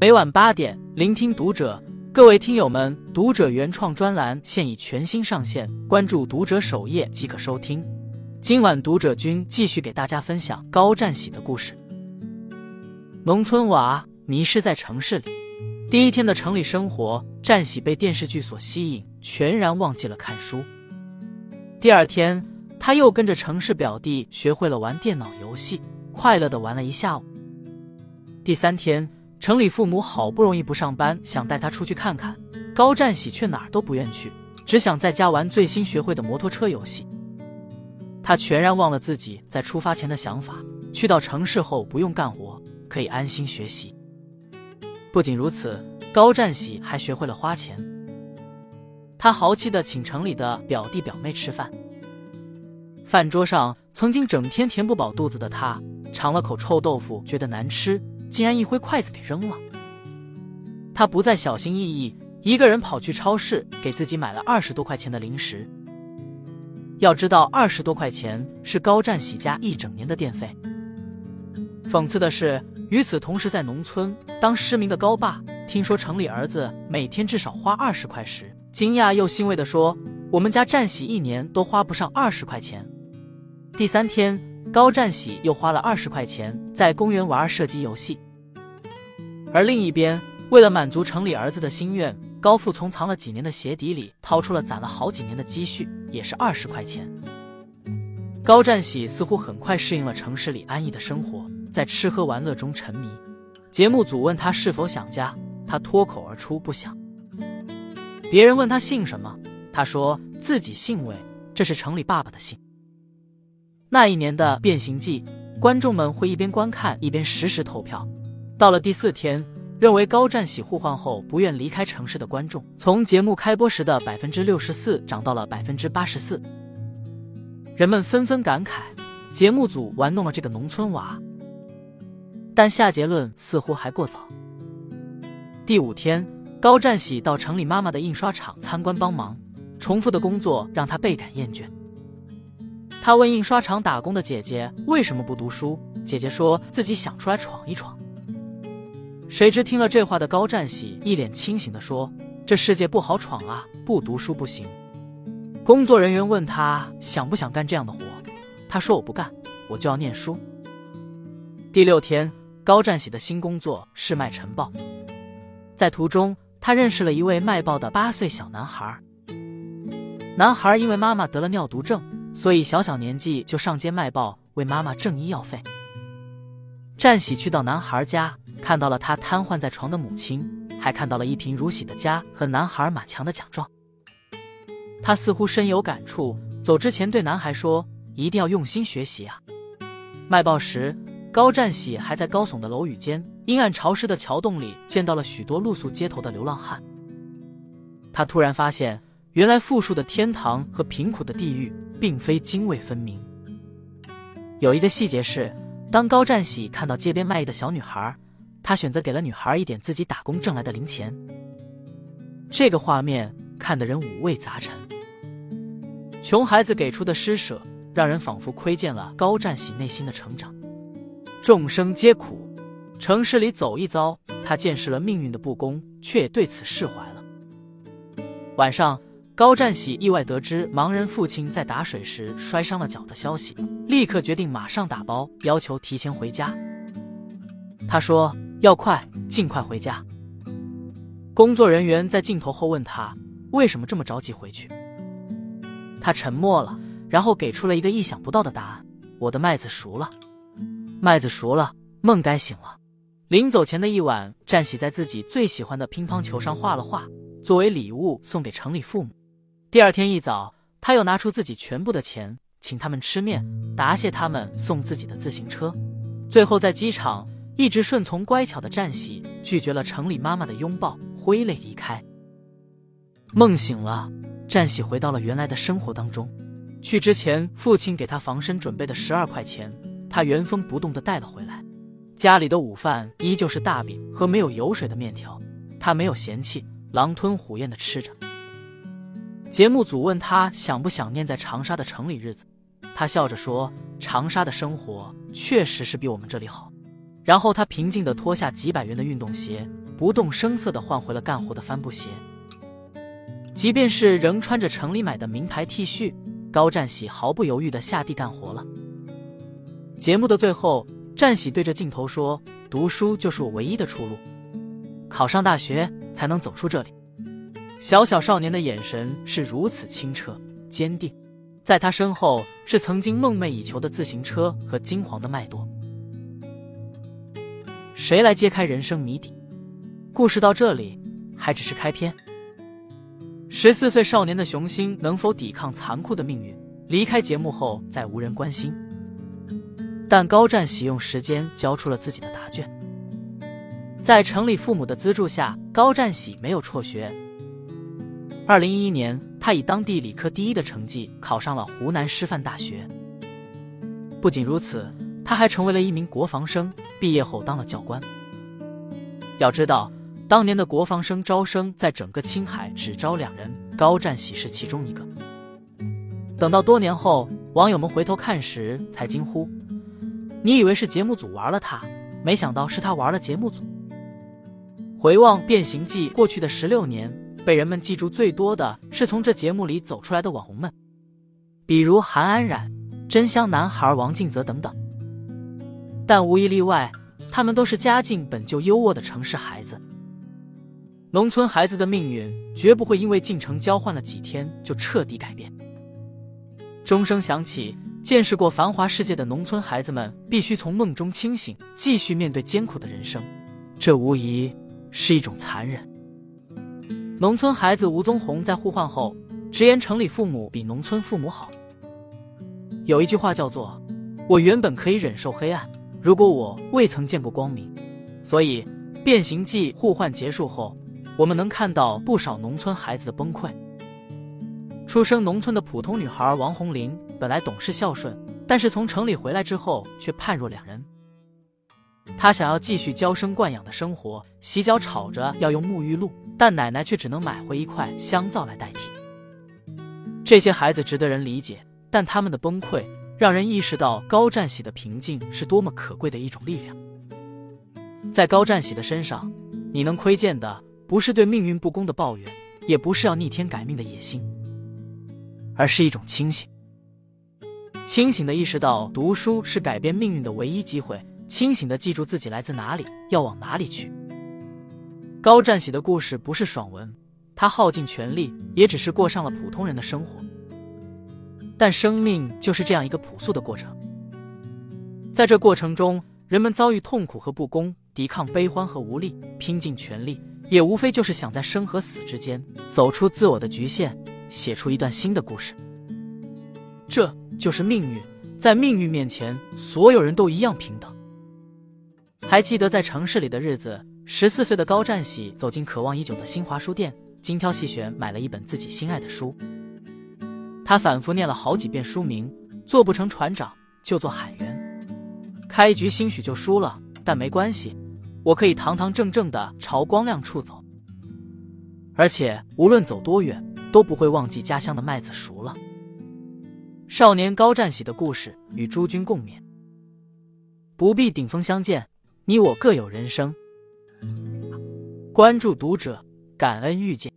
每晚八点，聆听读者。各位听友们，读者原创专栏现已全新上线，关注读者首页即可收听。今晚读者君继续给大家分享高占喜的故事。农村娃迷失在城市里，第一天的城里生活，占喜被电视剧所吸引，全然忘记了看书。第二天，他又跟着城市表弟学会了玩电脑游戏，快乐的玩了一下午。第三天。城里父母好不容易不上班，想带他出去看看，高占喜却哪儿都不愿去，只想在家玩最新学会的摩托车游戏。他全然忘了自己在出发前的想法，去到城市后不用干活，可以安心学习。不仅如此，高占喜还学会了花钱。他豪气的请城里的表弟表妹吃饭，饭桌上曾经整天填不饱肚子的他，尝了口臭豆腐，觉得难吃。竟然一挥筷子给扔了。他不再小心翼翼，一个人跑去超市，给自己买了二十多块钱的零食。要知道，二十多块钱是高占喜家一整年的电费。讽刺的是，与此同时，在农村当失明的高爸听说城里儿子每天至少花二十块时，惊讶又欣慰地说：“我们家占喜一年都花不上二十块钱。”第三天。高占喜又花了二十块钱在公园玩射击游戏，而另一边，为了满足城里儿子的心愿，高富从藏了几年的鞋底里掏出了攒了好几年的积蓄，也是二十块钱。高占喜似乎很快适应了城市里安逸的生活，在吃喝玩乐中沉迷。节目组问他是否想家，他脱口而出不想。别人问他姓什么，他说自己姓魏，这是城里爸爸的姓。那一年的《变形记》，观众们会一边观看一边实时投票。到了第四天，认为高占喜互换后不愿离开城市的观众，从节目开播时的百分之六十四涨到了百分之八十四。人们纷纷感慨，节目组玩弄了这个农村娃。但下结论似乎还过早。第五天，高占喜到城里妈妈的印刷厂参观帮忙，重复的工作让他倍感厌倦。他问印刷厂打工的姐姐为什么不读书，姐姐说自己想出来闯一闯。谁知听了这话的高占喜一脸清醒的说：“这世界不好闯啊，不读书不行。”工作人员问他想不想干这样的活，他说：“我不干，我就要念书。”第六天，高占喜的新工作是卖晨报，在途中他认识了一位卖报的八岁小男孩。男孩因为妈妈得了尿毒症。所以小小年纪就上街卖报，为妈妈挣医药费。占喜去到男孩家，看到了他瘫痪在床的母亲，还看到了一贫如洗的家和男孩满墙的奖状。他似乎深有感触，走之前对男孩说：“一定要用心学习啊！”卖报时，高占喜还在高耸的楼宇间、阴暗潮湿的桥洞里见到了许多露宿街头的流浪汉。他突然发现，原来富庶的天堂和贫苦的地狱。并非泾渭分明。有一个细节是，当高占喜看到街边卖艺的小女孩，他选择给了女孩一点自己打工挣来的零钱。这个画面看得人五味杂陈。穷孩子给出的施舍，让人仿佛窥见了高占喜内心的成长。众生皆苦，城市里走一遭，他见识了命运的不公，却也对此释怀了。晚上。高占喜意外得知盲人父亲在打水时摔伤了脚的消息，立刻决定马上打包，要求提前回家。他说要快，尽快回家。工作人员在镜头后问他为什么这么着急回去，他沉默了，然后给出了一个意想不到的答案：我的麦子熟了，麦子熟了，梦该醒了。临走前的一晚，占喜在自己最喜欢的乒乓球上画了画，作为礼物送给城里父母。第二天一早，他又拿出自己全部的钱，请他们吃面，答谢他们送自己的自行车。最后在机场，一直顺从乖巧的占喜拒绝了城里妈妈的拥抱，挥泪离开。梦醒了，占喜回到了原来的生活当中。去之前，父亲给他防身准备的十二块钱，他原封不动的带了回来。家里的午饭依旧是大饼和没有油水的面条，他没有嫌弃，狼吞虎咽的吃着。节目组问他想不想念在长沙的城里日子，他笑着说：“长沙的生活确实是比我们这里好。”然后他平静地脱下几百元的运动鞋，不动声色地换回了干活的帆布鞋。即便是仍穿着城里买的名牌 T 恤，高占喜毫不犹豫地下地干活了。节目的最后，占喜对着镜头说：“读书就是我唯一的出路，考上大学才能走出这里。”小小少年的眼神是如此清澈坚定，在他身后是曾经梦寐以求的自行车和金黄的麦垛。谁来揭开人生谜底？故事到这里还只是开篇。十四岁少年的雄心能否抵抗残酷的命运？离开节目后再无人关心。但高占喜用时间交出了自己的答卷。在城里父母的资助下，高占喜没有辍学。二零一一年，他以当地理科第一的成绩考上了湖南师范大学。不仅如此，他还成为了一名国防生，毕业后当了教官。要知道。当年的国防生招生，在整个青海只招两人，高占喜是其中一个。等到多年后，网友们回头看时，才惊呼：“你以为是节目组玩了他，没想到是他玩了节目组。”回望《变形记》过去的十六年，被人们记住最多的是从这节目里走出来的网红们，比如韩安冉、真香男孩王敬泽等等。但无一例外，他们都是家境本就优渥的城市孩子。农村孩子的命运绝不会因为进城交换了几天就彻底改变。钟声响起，见识过繁华世界的农村孩子们必须从梦中清醒，继续面对艰苦的人生。这无疑是一种残忍。农村孩子吴宗宏在互换后直言：“城里父母比农村父母好。”有一句话叫做：“我原本可以忍受黑暗，如果我未曾见过光明。”所以，变形记互换结束后。我们能看到不少农村孩子的崩溃。出生农村的普通女孩王红玲本来懂事孝顺，但是从城里回来之后却判若两人。她想要继续娇生惯养的生活，洗脚吵着要用沐浴露，但奶奶却只能买回一块香皂来代替。这些孩子值得人理解，但他们的崩溃让人意识到高占喜的平静是多么可贵的一种力量。在高占喜的身上，你能窥见的。不是对命运不公的抱怨，也不是要逆天改命的野心，而是一种清醒。清醒的意识到读书是改变命运的唯一机会，清醒的记住自己来自哪里，要往哪里去。高占喜的故事不是爽文，他耗尽全力，也只是过上了普通人的生活。但生命就是这样一个朴素的过程，在这过程中，人们遭遇痛苦和不公，抵抗悲欢和无力，拼尽全力。也无非就是想在生和死之间走出自我的局限，写出一段新的故事。这就是命运，在命运面前，所有人都一样平等。还记得在城市里的日子，十四岁的高占喜走进渴望已久的新华书店，精挑细选买了一本自己心爱的书。他反复念了好几遍书名：做不成船长，就做海员。开局兴许就输了，但没关系。我可以堂堂正正的朝光亮处走，而且无论走多远，都不会忘记家乡的麦子熟了。少年高占喜的故事与诸君共勉。不必顶峰相见，你我各有人生。关注读者，感恩遇见。